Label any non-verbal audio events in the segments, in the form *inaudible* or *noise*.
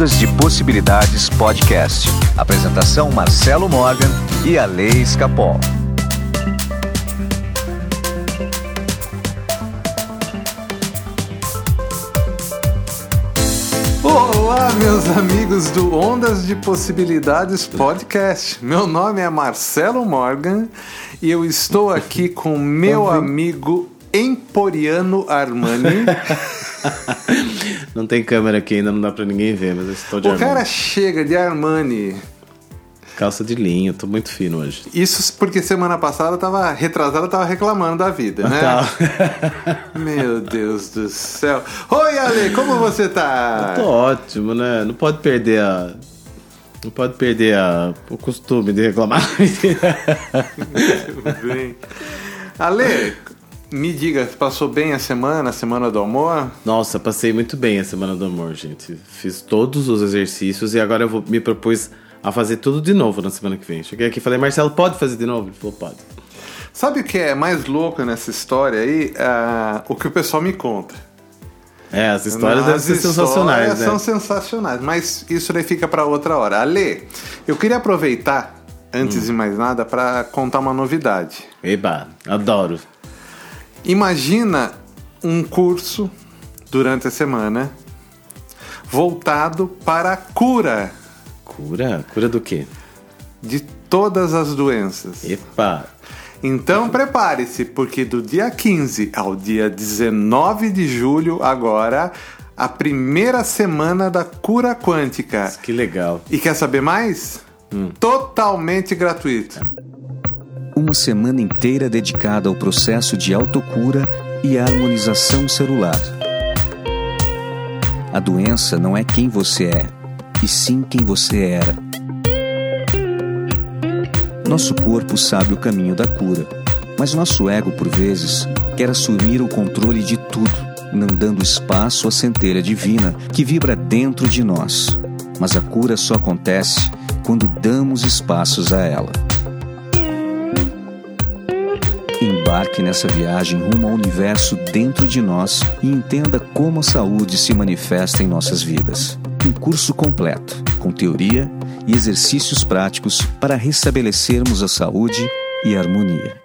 Ondas de Possibilidades Podcast. Apresentação Marcelo Morgan e a Lei Escapol. Olá, meus amigos do Ondas de Possibilidades Podcast. Meu nome é Marcelo Morgan e eu estou aqui com meu amigo Emporiano Armani. *laughs* não tem câmera aqui ainda, não dá pra ninguém ver, mas eu estou de O Armani. cara chega de Armani. Calça de linho, tô muito fino hoje. Isso porque semana passada tava retrasada, tava reclamando da vida, né? Tá. *laughs* Meu Deus do céu. Oi, Ale, como você tá? Tô ótimo, né? Não pode perder a. Não pode perder a... o costume de reclamar. *laughs* Tudo bem. Ale, me diga, passou bem a semana, a semana do amor? Nossa, passei muito bem a semana do amor, gente. Fiz todos os exercícios e agora eu vou, me propus a fazer tudo de novo na semana que vem. Cheguei aqui e falei, Marcelo, pode fazer de novo? Ele falou, pode. Sabe o que é mais louco nessa história aí? Ah, o que o pessoal me conta. É, as histórias devem ser sensacionais, histórias né? São sensacionais, mas isso daí fica para outra hora. Ale, eu queria aproveitar, antes Hum. de mais nada, para contar uma novidade. Eba, adoro. Imagina um curso durante a semana voltado para a cura Cura? Cura do quê? de todas as doenças. Epa, Então prepare-se, porque do dia 15 ao dia 19 de julho, agora, a primeira semana da cura quântica. que legal. E quer saber mais? Totalmente gratuito. Uma semana inteira dedicada ao processo de autocura e harmonização celular. A doença não é quem você é, e sim quem você era. Nosso corpo sabe o caminho da cura, mas nosso ego, por vezes, quer assumir o controle de tudo, não dando espaço à centelha divina que vibra dentro de nós. Mas a cura só acontece quando damos espaços a ela. Embarque nessa viagem rumo ao universo dentro de nós e entenda como a saúde se manifesta em nossas vidas. Um curso completo, com teoria e exercícios práticos para restabelecermos a saúde e a harmonia.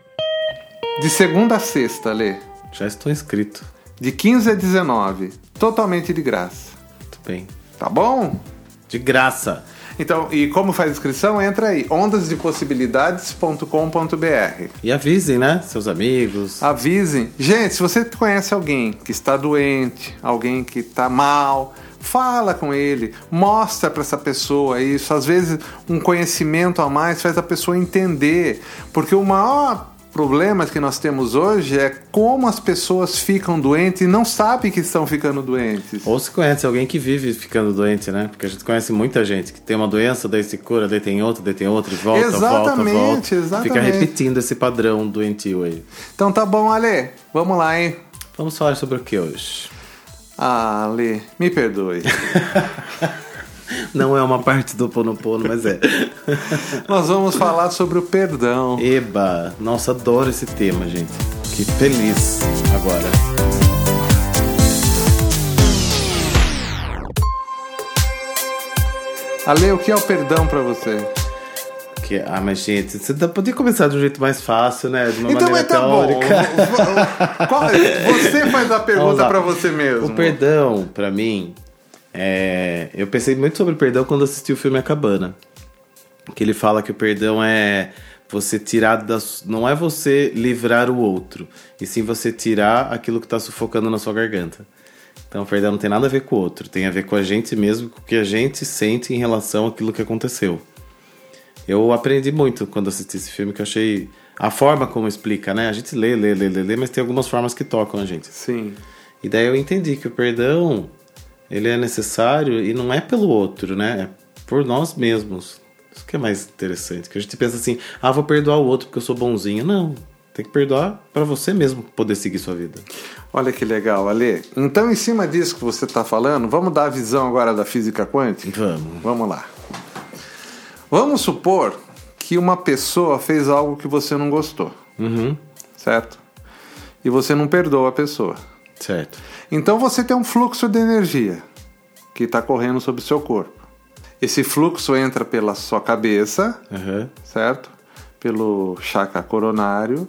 De segunda a sexta, Lê. Já estou inscrito. De 15 a 19. Totalmente de graça. Muito bem. Tá bom? De graça. Então, e como faz inscrição? Entra aí, ondasdepossibilidades.com.br. E avisem, né? Seus amigos. Avisem. Gente, se você conhece alguém que está doente, alguém que está mal, fala com ele, mostra para essa pessoa isso. Às vezes, um conhecimento a mais faz a pessoa entender, porque o maior problema que nós temos hoje é como as pessoas ficam doentes e não sabem que estão ficando doentes. Ou se conhece alguém que vive ficando doente, né? Porque a gente conhece muita gente que tem uma doença, daí se cura, daí tem outra, daí tem outra, e volta, volta, Exatamente, volta. exatamente. Fica repetindo esse padrão doentio aí. Então tá bom, Ale. Vamos lá, hein? Vamos falar sobre o que hoje? Ah, Ale, me perdoe. *laughs* Não é uma parte do Ponopono, mas é. *laughs* Nós vamos falar sobre o perdão. Eba! Nossa, adoro esse tema, gente. Que feliz agora. Ale, o que é o perdão pra você? Que, ah, mas gente, você podia começar de um jeito mais fácil, né? De uma Então, maneira tá bom. teórica. Qual- *laughs* você faz a pergunta pra você mesmo. O perdão, pra mim, é... eu pensei muito sobre perdão quando assisti o filme A Cabana. Que ele fala que o perdão é você tirar das. Não é você livrar o outro, e sim você tirar aquilo que tá sufocando na sua garganta. Então o perdão não tem nada a ver com o outro, tem a ver com a gente mesmo, com o que a gente sente em relação àquilo que aconteceu. Eu aprendi muito quando assisti esse filme, que eu achei a forma como explica, né? A gente lê, lê, lê, lê, lê, mas tem algumas formas que tocam a gente. Sim. E daí eu entendi que o perdão, ele é necessário e não é pelo outro, né? É por nós mesmos. Isso que é mais interessante. Que a gente pensa assim, ah, vou perdoar o outro porque eu sou bonzinho. Não, tem que perdoar para você mesmo poder seguir sua vida. Olha que legal, Ale. Então, em cima disso que você está falando, vamos dar a visão agora da física quântica? Vamos. Vamos lá. Vamos supor que uma pessoa fez algo que você não gostou, Uhum. certo? E você não perdoa a pessoa. Certo. Então você tem um fluxo de energia. que está correndo sobre o seu corpo. Esse fluxo entra pela sua cabeça, Aham. certo? Pelo chakra coronário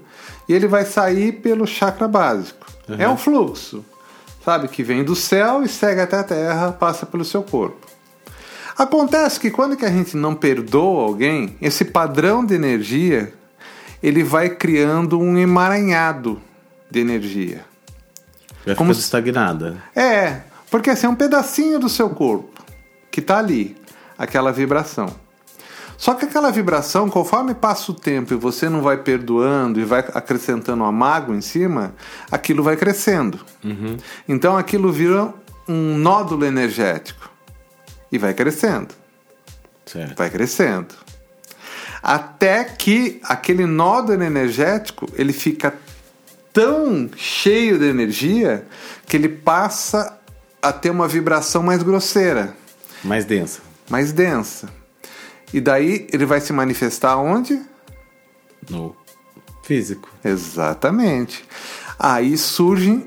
e ele vai sair pelo chakra básico. É um fluxo, sabe? Que vem do céu e segue até a terra, passa pelo seu corpo. Acontece que quando que a gente não perdoa alguém, esse padrão de energia ele vai criando um emaranhado de energia. Vai Como se- estagnada. É, porque assim, é um pedacinho do seu corpo que tá ali, aquela vibração. Só que aquela vibração, conforme passa o tempo e você não vai perdoando e vai acrescentando uma mágoa em cima, aquilo vai crescendo. Então aquilo vira um nódulo energético e vai crescendo, Certo. vai crescendo. Até que aquele nódulo energético ele fica tão cheio de energia que ele passa a ter uma vibração mais grosseira, Mais densa. mais densa. E daí ele vai se manifestar onde? No físico. Exatamente. Aí surgem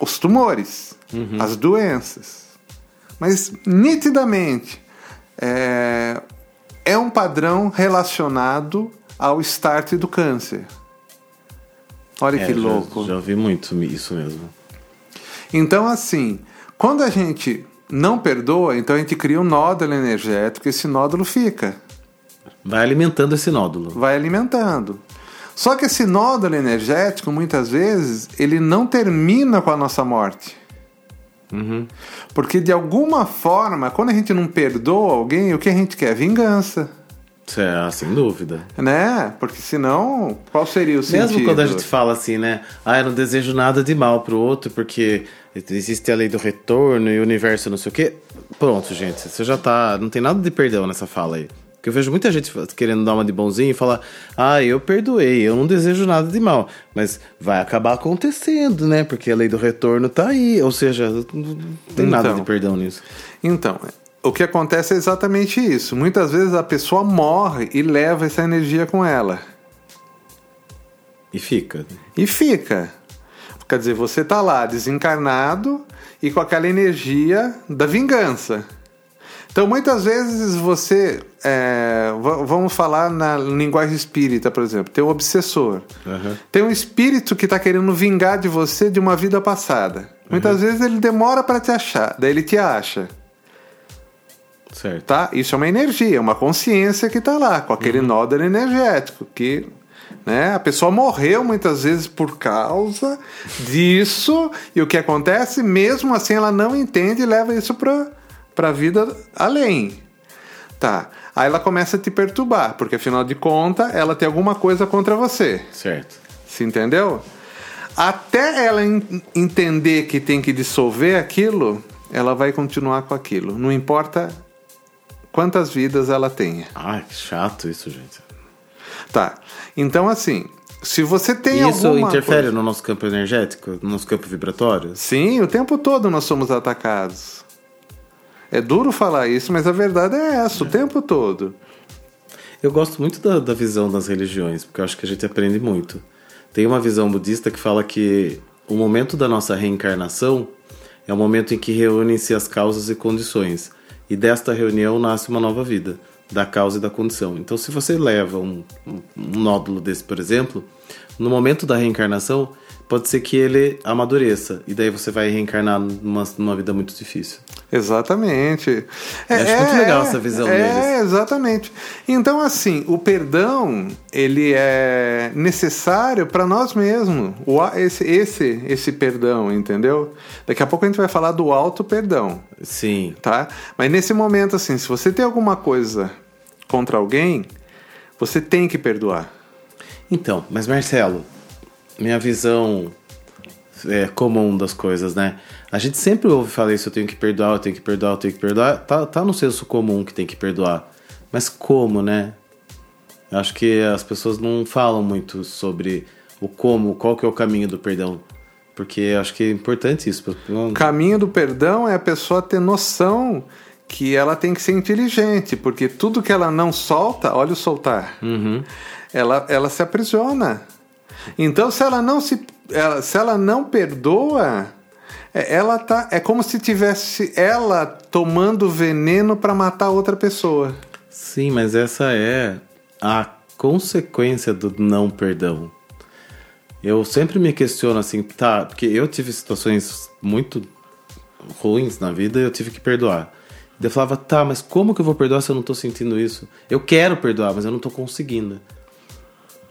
os tumores, as doenças. Mas nitidamente é, é um padrão relacionado ao start do câncer. Olha É, que já- louco. Já, vi muito isso mesmo. Então, assim, quando a gente não perdoa, então a gente cria um nódulo energético, esse nódulo fica, Vai alimentando esse nódulo. vai alimentando. Só que esse nódulo energético, muitas vezes, ele não termina com a nossa morte. Porque de alguma forma, quando a gente não perdoa alguém, o que a gente quer? Vingança. É, ah, sem dúvida. Né? Porque senão, qual seria o Mesmo sentido? quando a gente fala assim, né? Ah, eu não desejo nada de mal pro outro, porque existe a lei do retorno e o universo não sei o quê. Pronto, gente. Você já tá. Não tem nada de perdão nessa fala aí. Porque eu vejo muita gente querendo dar uma de bonzinho e falar: Ah, eu perdoei, eu não desejo nada de mal. Mas vai acabar acontecendo, né? Porque a lei do retorno tá aí. Ou seja, não tem nada Então. de perdão nisso. Então, o que acontece é exatamente isso. Muitas vezes a pessoa morre e leva essa energia com ela. E fica. E fica. Quer dizer, você tá lá desencarnado e com aquela energia da vingança. Então, muitas vezes você. é, vamos falar na linguagem espírita, por exemplo. Tem um obsessor. Aham. Tem um espírito que está querendo vingar de você de uma vida passada. Muitas vezes ele demora para te achar, daí ele te acha. Certo. tá? Isso é uma energia, uma consciência que está lá, com aquele nódulo energético, que né, a pessoa morreu muitas vezes por causa disso, e o que acontece, mesmo assim ela não entende e leva isso para a vida além. Tá, aí ela começa a te perturbar, porque afinal de contas ela tem alguma coisa contra você. Certo. Se entendeu? Até ela en- entender que tem que dissolver aquilo, ela vai continuar com aquilo. Não importa quantas vidas ela tenha. Ai, que chato isso, gente. Tá. Então, assim, se você tem E isso alguma interfere coisa- no nosso campo energético, no nosso campo vibratório? Sim, o tempo todo nós somos atacados. É duro falar isso, mas a verdade é essa, o tempo todo. Eu gosto muito da, da visão das religiões, porque eu acho que a gente aprende muito. Tem uma visão budista que fala que o momento da nossa reencarnação é o momento em que reúnem-se as causas e condições. E desta reunião nasce uma nova vida, da causa e da condição. Então, se você leva um, um- nódulo desse, por exemplo, no momento da reencarnação, pode ser que ele amadureça. E daí você vai reencarnar numa, numa vida muito difícil. Exatamente. Eu acho muito legal essa visão é, deles. exatamente. Então, assim, o perdão ele é necessário para nós mesmos. O, esse, esse, esse perdão, entendeu? Daqui a pouco a gente vai falar do auto perdão, Sim. tá? Mas nesse momento, assim, se você tem alguma coisa contra alguém, você tem que perdoar. Então, mas Marcelo, minha visão é, comum das coisas, né? A gente sempre ouve falar isso, eu tenho que perdoar, eu tenho que perdoar, eu tenho que perdoar. Tá, tá no senso comum que tem que perdoar. Mas como, né? Eu acho que as pessoas não falam muito sobre o como, qual que é o caminho do perdão. Porque acho que é importante isso. O caminho do perdão é a pessoa ter noção que ela tem que ser inteligente, porque tudo que ela não solta, olha o soltar, ela, ela se aprisiona. Então, se ela não se, ela- se ela não perdoa, É, ela tá. É como se tivesse ela tomando veneno para matar outra pessoa. Sim, mas essa é a consequência do não perdão. Eu sempre me questiono assim, tá, porque eu tive situações muito ruins na vida e eu tive que perdoar. Eu falava, tá, mas como que eu vou perdoar se eu não tô sentindo isso? Eu quero perdoar, mas eu não tô conseguindo.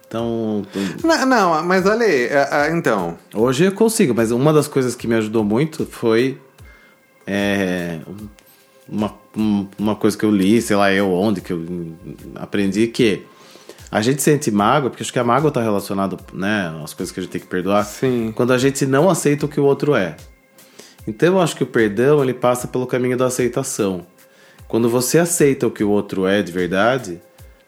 Então. Não, não mas olha aí, então. Hoje eu consigo, mas uma das coisas que me ajudou muito foi. É, uma, uma coisa que eu li, sei lá, eu onde, que eu aprendi que a gente sente mágoa, porque acho que a mágoa está relacionada, né, às coisas que a gente tem que perdoar. Sim. Quando a gente não aceita o que o outro é. Então eu acho que o perdão ele passa pelo caminho da aceitação. Quando você aceita o que o outro é de verdade,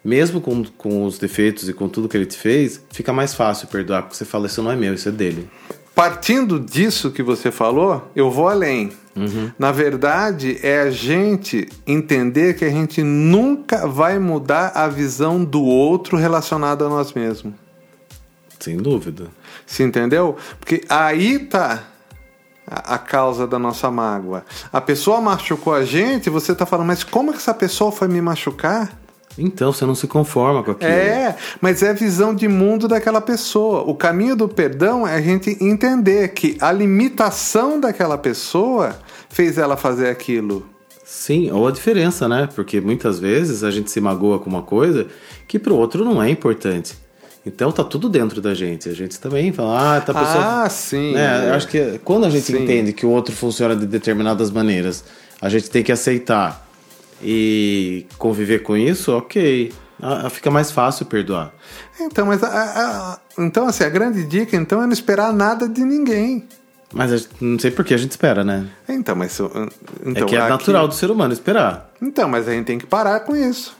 mesmo com, com os defeitos e com tudo que ele te fez, fica mais fácil perdoar, porque você fala, isso não é meu, isso é dele. Partindo disso que você falou, eu vou além. Uhum. Na verdade, é a gente entender que a gente nunca vai mudar a visão do outro relacionada a nós mesmos. Sem dúvida. Se entendeu? Porque aí tá a, causa da nossa mágoa. A pessoa machucou a gente, você tá falando, mas como que essa pessoa foi me machucar? Então, você não se conforma com aquilo. É, mas é a visão de mundo daquela pessoa. O caminho do perdão é a gente entender que a limitação daquela pessoa fez ela fazer aquilo. Sim, ou a diferença, né? Porque muitas vezes a gente se magoa com uma coisa que para o outro não é importante. Então tá tudo dentro da gente. A gente também fala, ah, tá pessoa. Ah, sim. Né? Eu acho que quando a gente sim. entende que o outro funciona de determinadas maneiras, a gente tem que aceitar e conviver com isso, ok. Fica mais fácil perdoar. Então, mas a, a, então assim, a grande dica então é não esperar nada de ninguém. Mas não sei por que a gente espera, né? Então, mas então, é que é aqui... natural do ser humano esperar. Então, mas a gente tem que parar com isso.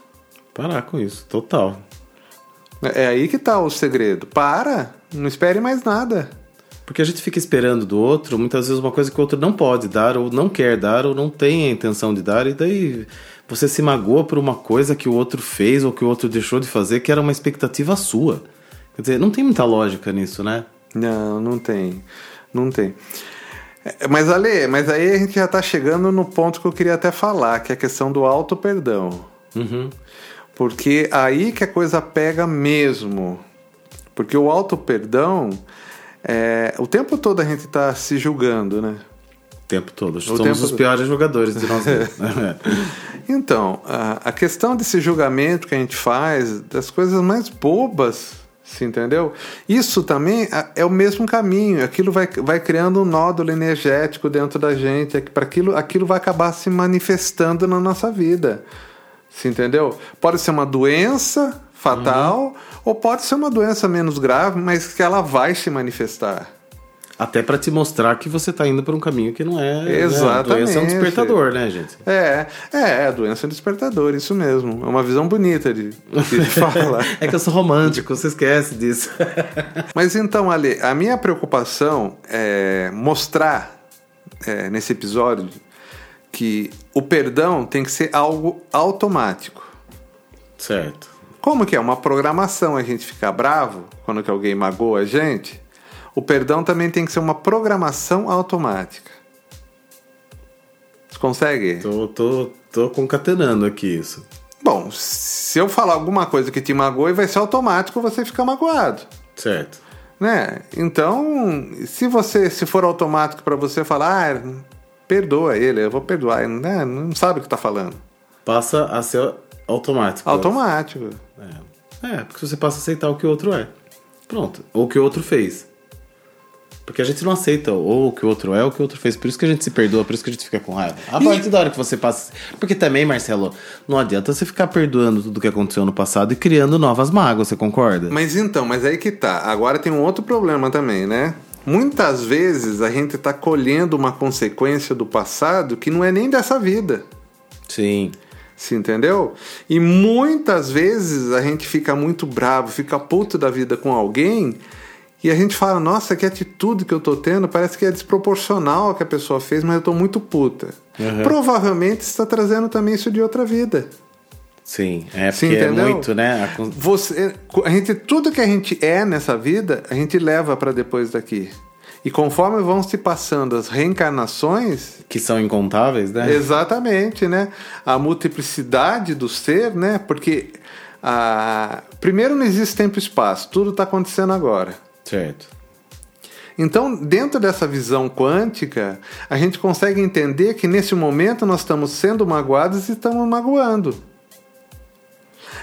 Parar com isso, total. É aí que tá o segredo. Para, não espere mais nada. Porque a gente fica esperando do outro, muitas vezes, uma coisa que o outro não pode dar, ou não quer dar, ou não tem a intenção de dar, e daí você se magoa por uma coisa que o outro fez ou que o outro deixou de fazer, que era uma expectativa sua. Quer dizer, não tem muita lógica nisso, né? Não, não tem. Não tem. É, mas Ale, mas aí a gente já está chegando no ponto que eu queria até falar, que é a questão do auto perdão. Uhum. Porque aí que a coisa pega mesmo. Porque o auto perdão é, o tempo todo a gente está se julgando, né? O tempo todo. O Somos tempo os piores jogadores de nós *laughs* mesmos. então, a, a questão desse julgamento que a gente faz, das coisas mais bobas, se entendeu? Isso também é o mesmo caminho. Aquilo vai, vai criando um nódulo energético dentro da gente. É para aquilo, aquilo vai acabar se manifestando na nossa vida. Se entendeu? Pode ser uma doença fatal, uhum. ou pode ser uma doença menos grave, mas que ela vai se manifestar. Até para te mostrar que você está indo por um caminho que não é. Exatamente. Né? A doença é um despertador, né, gente? É, é, a doença é um despertador, isso mesmo. É uma visão bonita de, de *laughs* falar. é que eu sou romântico, você esquece disso. *laughs* Mas então, Ale, a minha preocupação é mostrar é, nesse episódio que o perdão tem que ser algo automático. Certo. Como que é uma programação a gente ficar bravo quando que alguém magoa a gente? O perdão também tem que ser uma programação automática. Você consegue? Tô, tô, tô concatenando aqui isso. Bom, se eu falar alguma coisa que te magoe, vai ser automático você ficar magoado. Certo. Né? Então, se você se for automático para você falar, ah, perdoa ele, eu vou perdoar, né? não sabe o que está falando. Passa a ser automático. Automático. É. porque você passa a aceitar o que o outro é. Pronto. Ou o que o outro fez. Porque a gente não aceita ou o que o outro é ou o que o outro fez. Por isso que a gente se perdoa, por isso que a gente fica com raiva. A partir da hora que você passa. Porque também, Marcelo, não adianta você ficar perdoando tudo que aconteceu no passado e criando novas mágoas, você concorda? Mas então, mas aí que tá. Agora tem um outro problema também, né? Muitas vezes a gente tá colhendo uma consequência do passado que não é nem dessa vida. Sim. Se entendeu? E muitas vezes a gente fica muito bravo, fica puto da vida com alguém e a gente fala: nossa, que atitude que eu tô tendo parece que é desproporcional a que a pessoa fez, mas eu tô muito puta. Uhum. Provavelmente está trazendo também isso de outra vida. Sim, é porque é muito, né? A... Você, a gente, tudo que a gente é nessa vida, a gente leva para depois daqui. E conforme vão se passando as reencarnações, Que são incontáveis, né? Exatamente, né? A multiplicidade do ser, né? Porque a... primeiro não existe tempo e espaço, tudo está acontecendo agora. Certo. Então, dentro dessa visão quântica, a gente consegue entender que nesse momento nós estamos sendo magoados e estamos magoando.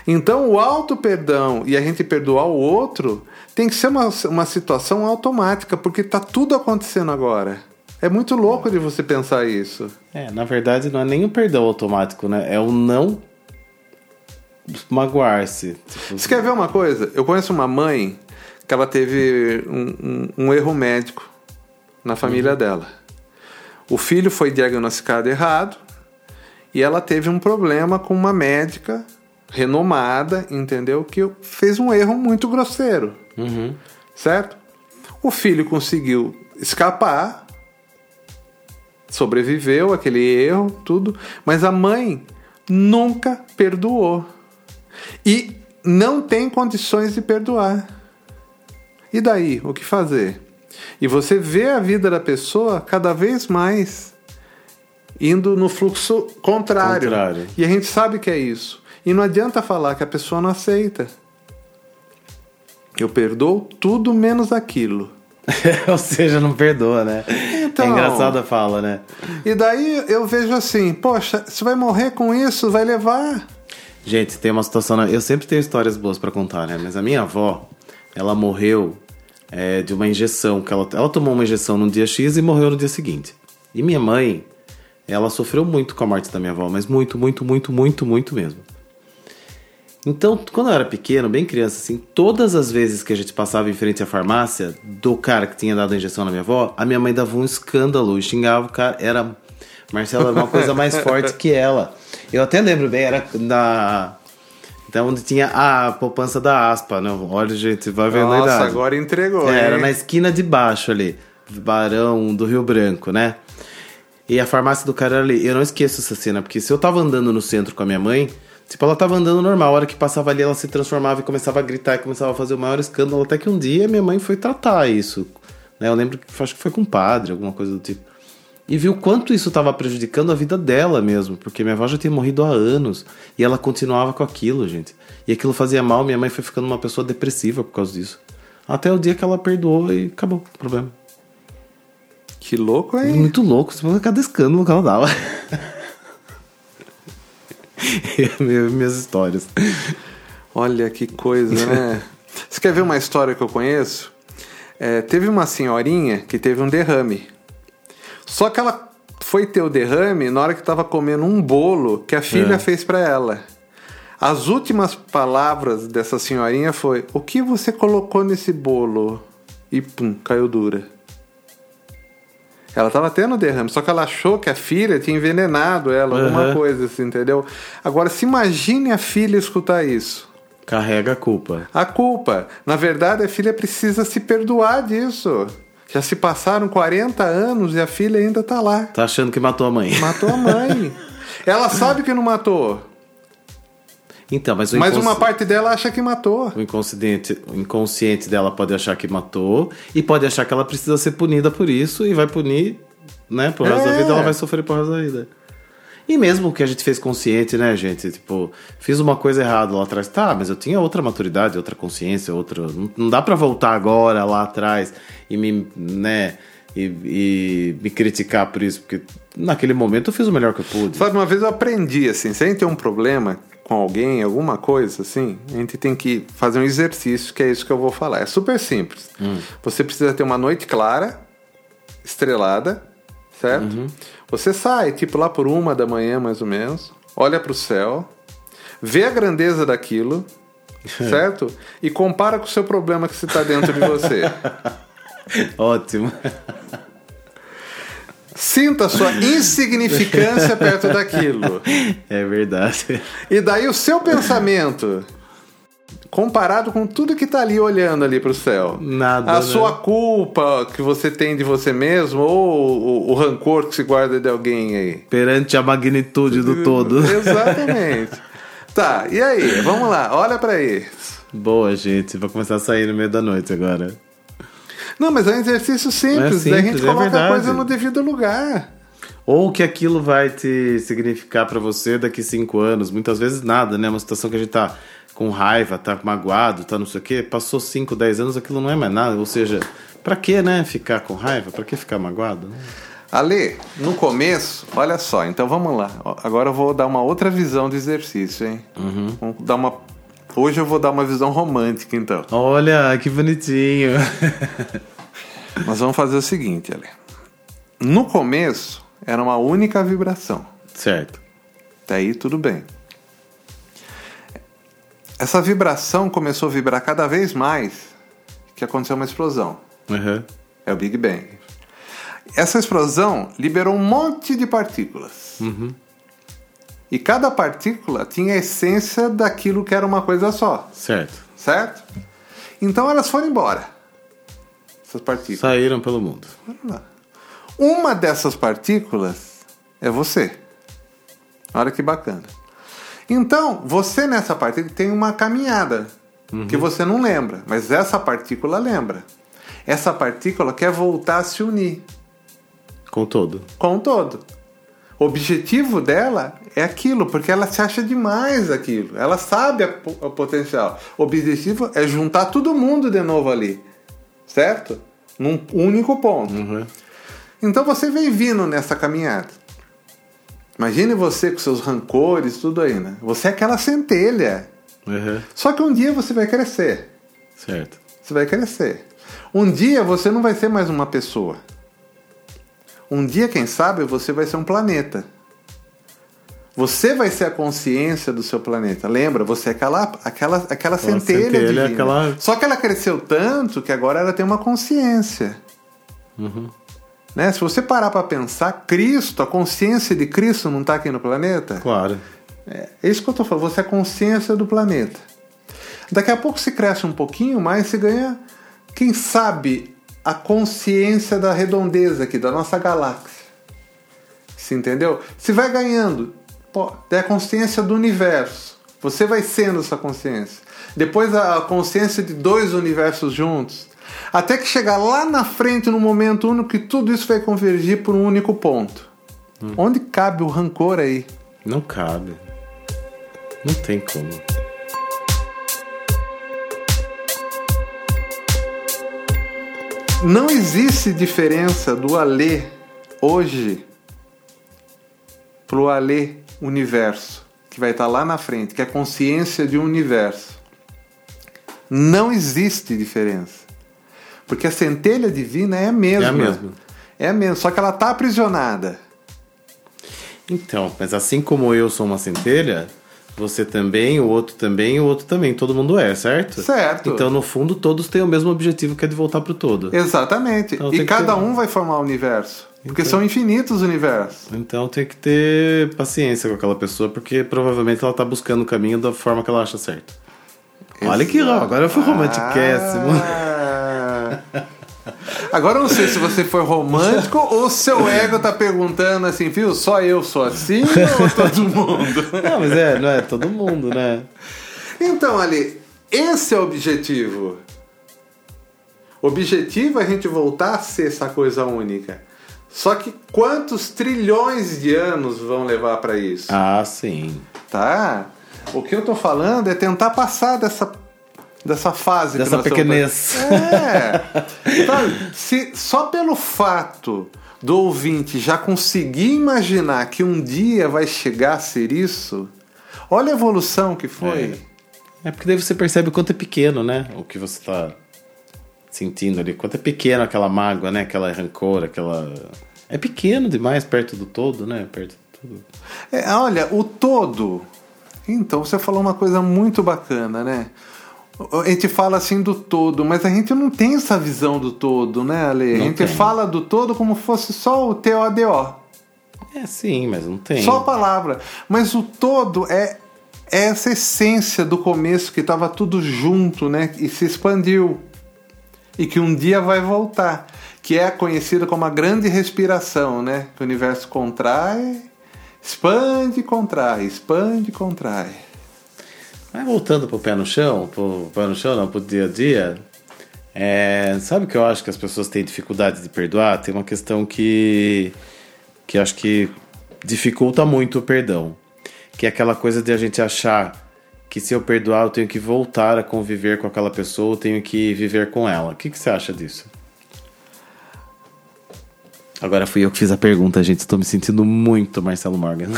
Então, o auto-perdão e a gente perdoar o outro tem que ser uma, uma situação automática, porque está tudo acontecendo agora. É muito louco de você pensar isso. É, na verdade não é nem o perdão automático, né? É o não magoar-se. Você quer ver uma coisa? Eu conheço uma mãe que ela teve um, um- um erro médico na família dela. O filho foi diagnosticado errado e ela teve um problema com uma médica renomada, entendeu? Que fez um erro muito grosseiro, Uhum. certo? O filho conseguiu escapar, sobreviveu àquele erro, tudo, mas a mãe nunca perdoou e não tem condições de perdoar. E daí, o que fazer? E você vê a vida da pessoa cada vez mais indo no fluxo contrário. Contrário. E a gente sabe que é isso. E não adianta falar que a pessoa não aceita. Eu perdoo tudo menos aquilo. *laughs* Ou seja, não perdoa, né? Então- É engraçada a fala, né? E daí eu vejo assim, poxa, você vai morrer com isso, vai levar. Gente, tem uma situação. Eu sempre tenho histórias boas pra contar, né? Mas a minha avó, ela morreu é, de uma injeção. que ela, ela tomou uma injeção no dia X e morreu no dia seguinte. E minha mãe, ela sofreu muito com a morte da minha avó, mas muito, muito, muito, muito, muito mesmo. Então, quando eu era pequeno, bem criança, assim, todas as vezes que a gente passava em frente à farmácia do cara que tinha dado a injeção na minha avó, a minha mãe dava um escândalo e xingava o cara. Era. Marcela era uma coisa mais *laughs* forte que ela. Eu até lembro bem, era na. Então, onde tinha a poupança da aspa, né? Olha, gente, vai vendo a Nossa, idade. agora entregou. É, era na esquina de baixo ali, Barão do Rio Branco, né? E a farmácia do cara era ali. Eu não esqueço essa cena, porque se eu tava andando no centro com a minha mãe, tipo, ela tava andando normal, a hora que passava ali, ela se transformava e começava a gritar e começava a fazer o maior escândalo, até que um dia minha mãe foi tratar isso. Né? Eu lembro que acho que foi com um padre, alguma coisa do tipo. E viu quanto isso estava prejudicando a vida dela mesmo, porque minha avó já tinha morrido há anos e ela continuava com aquilo, gente. E aquilo fazia mal, minha mãe foi ficando uma pessoa depressiva por causa disso. Até o dia que ela perdoou e acabou o problema. Que louco, hein? Muito louco, cada escândalo que ela dava. *laughs* *laughs* Minhas histórias. Olha que coisa, né? *laughs* Você quer ver uma história que eu conheço? É, teve uma senhorinha que teve um derrame. Só que ela foi ter o derrame na hora que estava comendo um bolo que a filha É. fez para ela. As últimas palavras dessa senhorinha foi: "O que você colocou nesse bolo?" E pum, caiu dura. Ela estava tendo derrame, só que ela achou que a filha tinha envenenado ela, alguma Aham. coisa assim, entendeu? Agora, se imagine a filha escutar isso. Carrega a culpa. A culpa. Na verdade, a filha precisa se perdoar disso. Já se passaram 40 anos e a filha ainda tá lá. Tá achando que matou a mãe. Matou a mãe. *laughs* Ela sabe que não matou, Então, mas mas uma parte dela acha que matou. o inconsciente, o inconsciente dela pode achar que matou e pode achar que ela precisa ser punida por isso e vai punir, né? Por resto da É. vida, ela vai sofrer por resto da vida. E mesmo o que a gente fez consciente, né, gente? Tipo, fiz uma coisa errada lá atrás. Tá, mas eu tinha outra maturidade, outra consciência, outra. Não, dá pra voltar agora lá atrás e me, né, e, e me criticar por isso, porque naquele momento eu fiz o melhor que eu pude. Sabe, uma vez eu aprendi assim: se a gente tem um problema com alguém, alguma coisa assim, a gente tem que fazer um exercício, que é isso que eu vou falar. É super simples. Você precisa ter uma noite clara, estrelada, certo? Você sai, tipo lá por uma da manhã, mais ou menos, olha para o céu, vê a grandeza daquilo, *laughs* certo? E compara com o seu problema que você está dentro de você. *laughs* Ótimo. Sinta a sua insignificância *laughs* perto daquilo. É verdade. E daí o seu pensamento, comparado com tudo que tá ali olhando ali pro céu. Nada, A né? sua culpa que você tem de você mesmo, ou o, o rancor que se guarda de alguém aí. Perante a magnitude do todo. *laughs* Exatamente. tá, e aí? Vamos lá, olha pra isso. Boa, gente. Vai começar a sair no meio da noite agora. Não, mas é um exercício simples. É daí a simples, gente é coloca a verdade. coisa no devido lugar. Ou o que aquilo vai te significar pra você daqui cinco anos. Muitas vezes nada, né? Uma situação que a gente tá com raiva, tá magoado, tá não sei o quê. Passou 5, 10 anos, aquilo não é mais nada. Ou seja, pra que, né? Ficar com raiva? Pra que ficar magoado? Ale, no começo, olha só, então vamos lá. Agora eu vou dar uma outra visão do exercício, hein? Vamos dar uma... Hoje eu vou dar uma visão romântica, então. Olha, que bonitinho. *laughs* Nós vamos fazer o seguinte, Ale. No começo, era uma única vibração. certo. Até aí tudo bem. Essa vibração começou a vibrar cada vez mais que aconteceu uma explosão. Uhum. É o Big Bang. Essa explosão liberou um monte de partículas. E cada partícula tinha a essência daquilo que era uma coisa só, Certo. certo? Então elas foram embora. Essas partículas. Saíram pelo mundo. Uma dessas partículas é você. Olha que bacana. Então, você nessa partícula tem uma caminhada que você não lembra, mas essa partícula lembra. Essa partícula quer voltar a se unir Com todo. com todo. O objetivo dela é aquilo, porque ela se acha demais aquilo. Ela sabe a o potencial. O objetivo é juntar todo mundo de novo ali. Certo? Num único ponto. Uhum. Então você vem vindo nessa caminhada. Imagine você com seus rancores, tudo aí, né? Você é aquela centelha. Uhum. Só que um dia você vai crescer. Certo. Você vai crescer. Um dia você não vai ser mais uma pessoa. Um dia, quem sabe, você vai ser um planeta. Você vai ser a consciência do seu planeta. Lembra? Você é aquela, aquela, aquela centelha, centelha, divina. aquela- Só que ela cresceu tanto que agora ela tem uma consciência. Né? Se você parar para pensar, Cristo, a consciência de Cristo não está aqui no planeta? Claro. É isso que eu tô falando, você é a consciência do planeta. Daqui a pouco se cresce um pouquinho mais, você ganha, quem sabe, a consciência da redondeza aqui, da nossa galáxia. Você entendeu? Se vai ganhando, pô, é a consciência do universo. Você vai sendo essa consciência. Depois a consciência de dois universos juntos. Até que chegar lá na frente, no momento único, que tudo isso vai convergir por um único ponto. Onde cabe o rancor aí? Não cabe. Não tem como. Não existe diferença do Alê hoje pro Alê universo, que vai estar lá na frente, que é a consciência de um universo. Não existe diferença. Porque a centelha divina é a mesma. É a mesma. É a mesma, só que ela está aprisionada. Então, mas assim como eu sou uma centelha, você também, o outro também, o outro também. Todo mundo é, certo? Certo. Então, no fundo, todos têm o mesmo objetivo, que é de voltar pro todo. Exatamente. Então, e cada ter- um vai formar o universo. Porque Então- são infinitos universos. Então tem que ter paciência com aquela pessoa, porque provavelmente ela tá buscando o caminho da forma que ela acha certo. Olha que Exato. agora eu fui romantiquíssimo. Ah. *laughs* Agora eu não sei se você foi romântico ou seu ego tá perguntando assim, viu? Só eu sou assim ou todo mundo? *laughs* Não, mas é, não é todo mundo, né? Então, Ali, esse é o objetivo. O objetivo é a gente voltar a ser essa coisa única. Só que quantos trilhões de anos vão levar para isso? Ah, sim. Tá? O que eu tô falando é tentar passar dessa, dessa fase. Dessa pequenez. É. Sabe, se, só pelo fato do ouvinte já conseguir imaginar que um dia vai chegar a ser isso, olha a evolução que foi. É porque daí você percebe o quanto é pequeno, né? O que você tá sentindo ali. Quanto é pequeno aquela mágoa, né? Aquela rancor, aquela. É pequeno demais perto do todo, né? Perto de tudo. É, olha, o todo. Então, você falou uma coisa muito bacana, né? A gente fala assim do todo, mas a gente não tem essa visão do todo, né, Ale? A Não gente tem. fala do todo como fosse só o TODO. É sim, mas não tem. Só a palavra. Mas o todo é, é essa essência do começo que estava tudo junto, né? E se expandiu. E que um dia vai voltar. Que é conhecida como a grande respiração, né? Que o universo contrai, expande, contrai, expande, contrai. Mas voltando pro pé no chão, pro pé no chão, não, pro dia a dia, É, sabe o que eu acho que as pessoas têm dificuldade de perdoar? Tem uma questão que, que acho que dificulta muito o perdão. Que é aquela coisa de a gente achar que se eu perdoar eu tenho que voltar a conviver com aquela pessoa, eu tenho que viver com ela. O que, que você acha disso? Agora fui eu que fiz a pergunta, gente. Estou me sentindo muito Marcelo Morgan.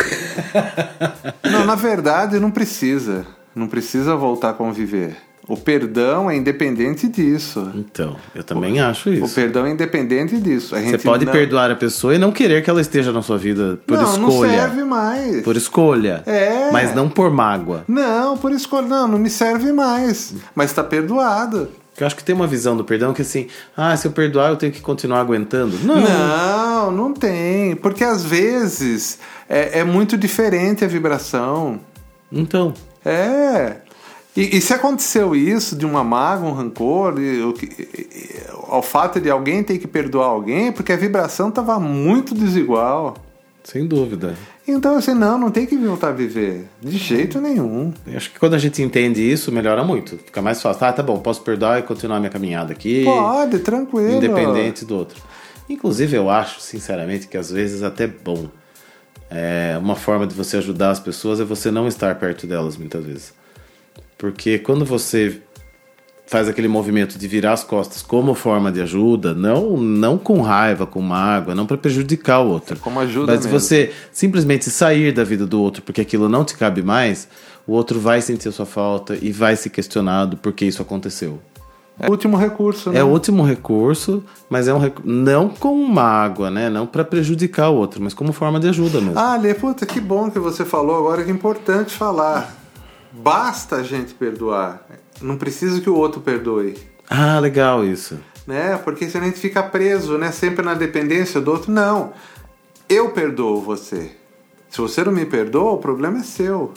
*laughs* Não, na verdade não precisa. Não precisa voltar a conviver. O perdão é independente disso. Então, eu também acho isso. O perdão é independente disso. A Você pode não... perdoar a pessoa e não querer que ela esteja na sua vida por não, escolha. Não serve mais. Por escolha. É. Mas não por mágoa. Não, por escolha. Não, não me serve mais. Mas está perdoado. Eu acho que tem uma visão do perdão que assim, ah, se eu perdoar eu tenho que continuar aguentando. Não. Não, não tem. Porque às vezes é, é muito diferente a vibração. Então. É. E, e, se aconteceu isso de uma mágoa, um rancor, e, o, ao fato de alguém ter que perdoar alguém, é porque a vibração estava muito desigual. Sem dúvida. Então, assim, não, não tem que voltar a viver. De jeito nenhum. Eu acho que quando a gente entende isso, melhora muito. Fica mais fácil. Ah, tá bom, posso perdoar e continuar minha caminhada aqui. Pode, tranquilo. Independente do outro. Inclusive, eu acho, sinceramente, que às vezes até bom. É, uma forma de você ajudar as pessoas é você não estar perto delas, muitas vezes. Porque quando você faz aquele movimento de virar as costas como forma de ajuda, não não com raiva, com mágoa, não para prejudicar o outro. É como ajuda Mas mesmo. você simplesmente sair da vida do outro porque aquilo não te cabe mais, o outro vai sentir a sua falta e vai se questionar do porquê isso aconteceu. É o último recurso, né? É o último recurso, mas é um rec... não com mágoa, né? Não para prejudicar o outro, mas como forma de ajuda mesmo. Ah, Lê, puta, que bom que você falou agora que é importante falar. Basta a gente perdoar. Não precisa que o outro perdoe. Ah, legal isso. Né? Porque senão a gente fica preso, né? Sempre na dependência do outro. Não. Eu perdoo você. Se você não me perdoa, o problema é seu.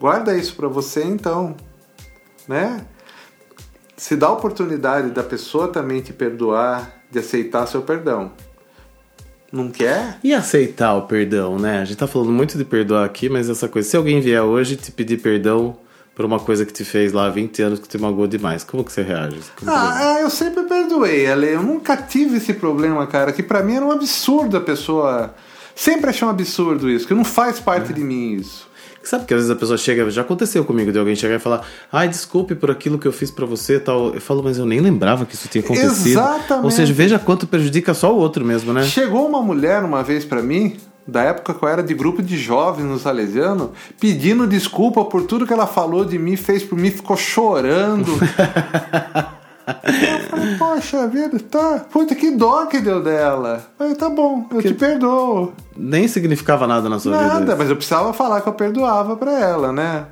Guarda isso para você então, né? Se dá a oportunidade da pessoa também te perdoar, de aceitar seu perdão. Não quer? E aceitar o perdão, né? A gente tá falando muito de perdoar aqui, mas essa coisa, se alguém vier hoje te pedir perdão por uma coisa que te fez lá há 20 anos que te magoou demais, como que você reage? Como ah, eu sempre perdoei, Ale. Eu nunca tive esse problema, cara, que para mim era um absurdo a pessoa. Sempre achei um absurdo isso, que não faz parte é. de mim isso. Sabe que às vezes a pessoa chega, já aconteceu comigo, de alguém chegar e falar, ai, desculpe por aquilo que eu fiz para você tal. Eu falo, mas eu nem lembrava que isso tinha acontecido. Exatamente. Ou seja, veja quanto prejudica só o outro mesmo, né? Chegou uma mulher uma vez para mim, da época que eu era de grupo de jovens no Salesiano, pedindo desculpa por tudo que ela falou de mim, fez por mim, ficou chorando. *laughs* Eu falei, poxa vida, tá. Puta, que dó que deu dela. Eu falei, tá bom, eu te perdoo. Nem significava nada na sua nada, vida. Nada, mas eu precisava falar que eu perdoava pra ela, né?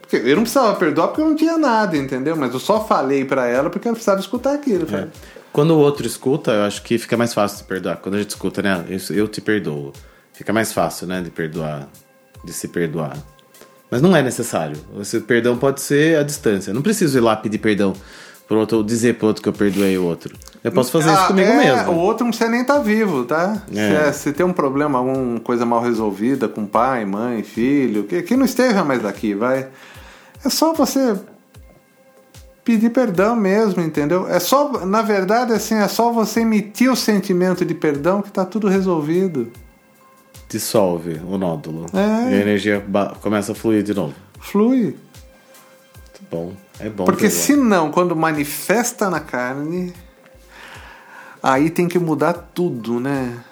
Porque eu não precisava perdoar porque eu não tinha nada, entendeu? Mas eu só falei pra ela porque ela precisava escutar aquilo. É. Quando o outro escuta, eu acho que fica mais fácil de perdoar. Quando a gente escuta, né? Eu, eu te perdoo. Fica mais fácil, né? De perdoar. De se perdoar. Mas não é necessário. O perdão pode ser à distância. Não preciso ir lá pedir perdão pro outro, ou dizer pro outro que eu perdoei o outro. Eu posso fazer ah, isso comigo é, mesmo. O outro não precisa nem estar tá vivo, tá? É. Se, se, tem um problema, alguma coisa mal resolvida com pai, mãe, filho, que, que não esteja mais aqui, vai. É só você pedir perdão mesmo, entendeu? É só, na verdade, assim, é só você emitir o sentimento de perdão que tá tudo resolvido. Dissolve o nódulo. É. E a energia começa a fluir de novo. Flui. Bom. É bom. Porque senão, quando manifesta na carne, aí tem que mudar tudo, né?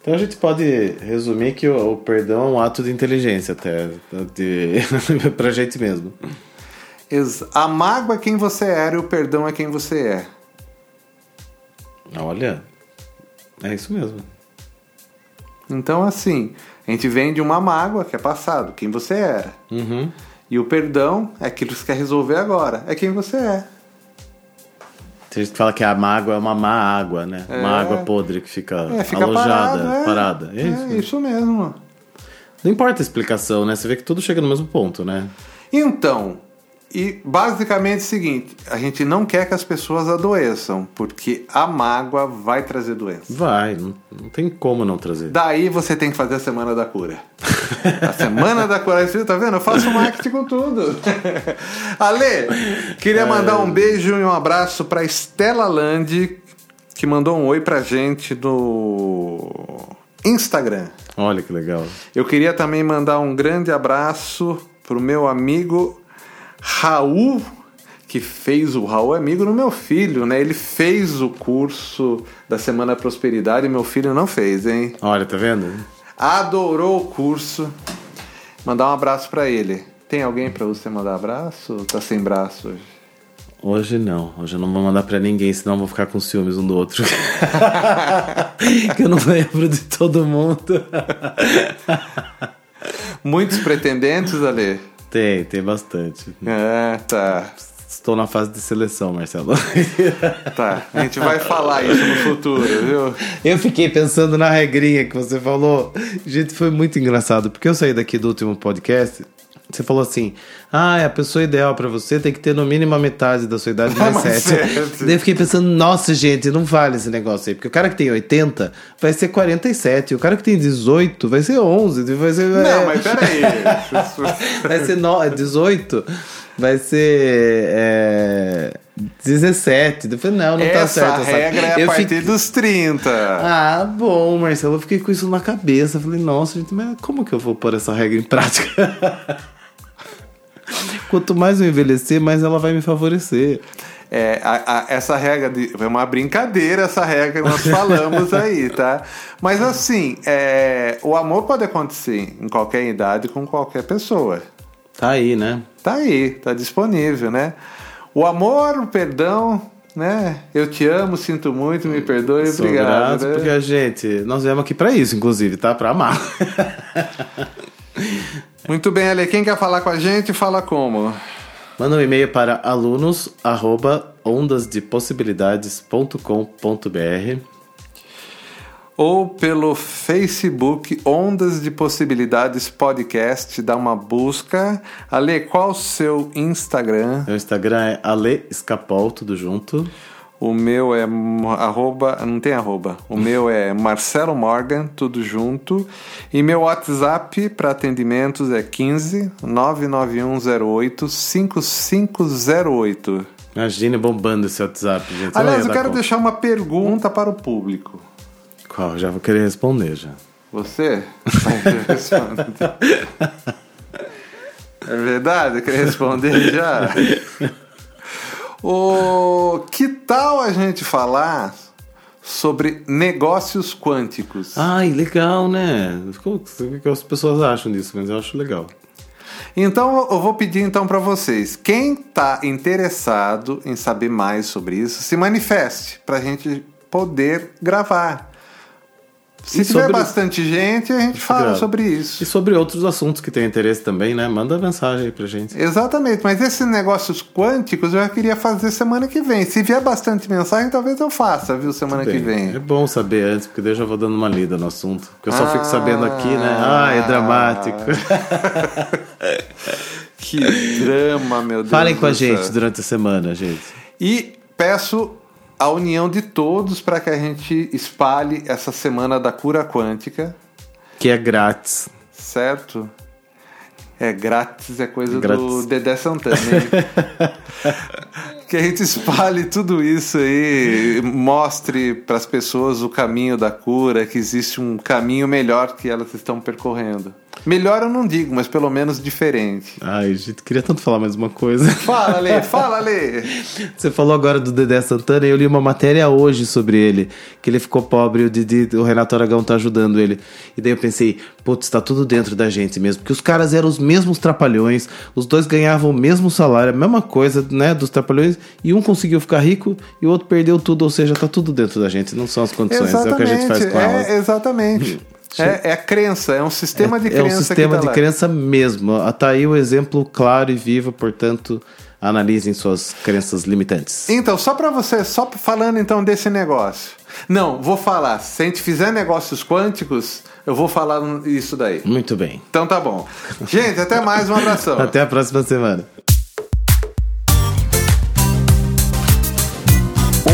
Então a gente pode resumir que o, o perdão é um ato de inteligência até de, *laughs* pra gente mesmo. A mágoa é quem você era e o perdão é quem você é. Olha, é isso mesmo. Então, assim, a gente vem de uma mágoa que é passado, quem você era. Uhum. E o perdão é aquilo que você quer resolver agora, é quem você é. Tem gente que fala que a mágoa é uma má água, né? É. Uma água podre que fica, É, fica alojada, parado, é. parada. É, isso. É isso mesmo. Não importa a explicação, né? Você vê que tudo chega no mesmo ponto, né? Então, e basicamente é o seguinte: a gente não quer que as pessoas adoeçam, porque a mágoa vai trazer doença. Vai, não, não tem como não trazer. Daí você tem que fazer a semana da cura. *laughs* *laughs* A semana da coragem, tá vendo? Eu faço marketing com tudo. *laughs* Ale, queria mandar um beijo e um abraço para Estela Landi, que mandou um oi pra gente no Instagram. Olha que legal. Eu queria também mandar um grande abraço pro meu amigo Raul, que fez o Raul é amigo do meu filho, né? Ele fez o curso da Semana Prosperidade e meu filho não fez, hein? Olha, tá vendo? Adorou o curso. Mandar um abraço para ele. Tem alguém para você mandar abraço? Tá sem braço hoje? Hoje não. Hoje eu não vou mandar para ninguém, senão eu vou ficar com ciúmes um do outro. *laughs* que eu não lembro de todo mundo. Muitos pretendentes, Ale? Tem, tem bastante. É, tá. Estou na fase de seleção, Marcelo. *laughs* Tá, a gente vai falar isso no futuro, viu? Eu fiquei pensando na regrinha que você falou. Gente, foi muito engraçado, porque eu saí daqui do último podcast. Você falou assim: ah, a pessoa ideal para você tem que ter no mínimo a metade da sua idade *laughs* mais Mas 7. é, Daí eu fiquei pensando: nossa, gente, não vale esse negócio aí. Porque o cara que tem 80 vai ser 47. O cara que tem 18 vai ser 11. Vai ser, Não, é, mas peraí. *laughs* vai ser no, 18. Vai ser é, 17. Eu falei, não, não tá Essa certo. essa- regra é a Eu partir fiquei- dos 30. ah, bom, Marcelo, eu fiquei com isso na cabeça. Eu Falei, nossa, gente, mas como que eu vou pôr essa regra em prática? *laughs* Quanto mais eu envelhecer, mais ela vai me favorecer. É, a- a- essa regra de. É uma brincadeira essa regra que nós falamos *laughs* aí, tá? Mas assim, é, o amor pode acontecer em qualquer idade com qualquer pessoa. Tá aí, né? Tá aí, tá disponível, né? O amor, o perdão, né? Eu te amo, sinto muito, me perdoe, Sou obrigado. grato, né? porque a gente, nós viemos aqui pra isso, inclusive, tá? Pra amar. *laughs* Muito bem, Ale. Quem quer falar com a gente, fala como? Manda um e-mail para alunos arroba ondasdepossibilidades.com.br Ou pelo Facebook Ondas de Possibilidades Podcast, dá uma busca. Ale, qual o seu Instagram? Meu Instagram é Ale Escapol, tudo junto. O meu é arroba, não tem arroba. O meu é Marcelo Morgan, tudo junto. E meu WhatsApp para atendimentos é 15 99108 5508. Imagine bombando esse WhatsApp, gente. Aliás, eu quero conta. deixar uma pergunta para o público. Qual? Já vou querer responder já. Você? é verdade? Quer responder já? O que tal a gente falar sobre negócios quânticos? Ai, legal, né? O que as pessoas acham disso, mas eu acho legal. Então eu vou pedir então para vocês, quem está interessado em saber mais sobre isso, se manifeste para a gente poder gravar. Se E tiver sobre- bastante gente, a gente fala sobre E isso. sobre outros assuntos que tem interesse também, né? Manda mensagem aí pra gente. Exatamente, mas esses negócios quânticos eu já queria fazer semana que vem. Se vier bastante mensagem, talvez eu faça, viu, semana que Bem, vem. É bom saber antes, porque daí eu já vou dando uma lida no assunto. Porque eu só fico Ah. sabendo aqui, né? Ah, é dramático. *laughs* Que drama, meu Deus. Falem com a gente durante a semana, gente. E peço a união de todos para que a gente espalhe essa semana da cura quântica, Que é grátis. certo? É grátis, é coisa do Grátis. Dedé Santana, hein? *laughs* que a gente espalhe tudo isso aí, mostre para as pessoas o caminho da cura, que existe um caminho melhor que elas estão percorrendo. Melhor eu não digo, mas pelo menos diferente. Ai, gente, queria tanto falar mais uma coisa. *laughs* Fala, Lê, fala, Lê. Você falou agora do Dedé Santana e eu li uma matéria hoje sobre ele, que ele ficou pobre e o, Didi, o Renato Aragão tá ajudando ele. E daí eu pensei, putz, tá tudo dentro da gente mesmo, porque os caras eram os mesmos trapalhões, os dois ganhavam o mesmo salário, a mesma coisa, né, dos trapalhões, e um conseguiu ficar rico e o outro perdeu tudo, ou seja, tá tudo dentro da gente, não são as condições, é o que a gente faz com elas. é, exatamente. *laughs* É, é a crença, é um sistema de É crença. um sistema tá de lá. crença mesmo. Tá aí o exemplo claro e vivo, portanto, analisem suas crenças limitantes. Então, só para você, só falando então desse negócio. Não, vou falar. Se a gente fizer negócios quânticos, eu vou falar isso daí. Muito bem. Então tá bom. Gente, até mais, um abração. *laughs* Até a próxima semana.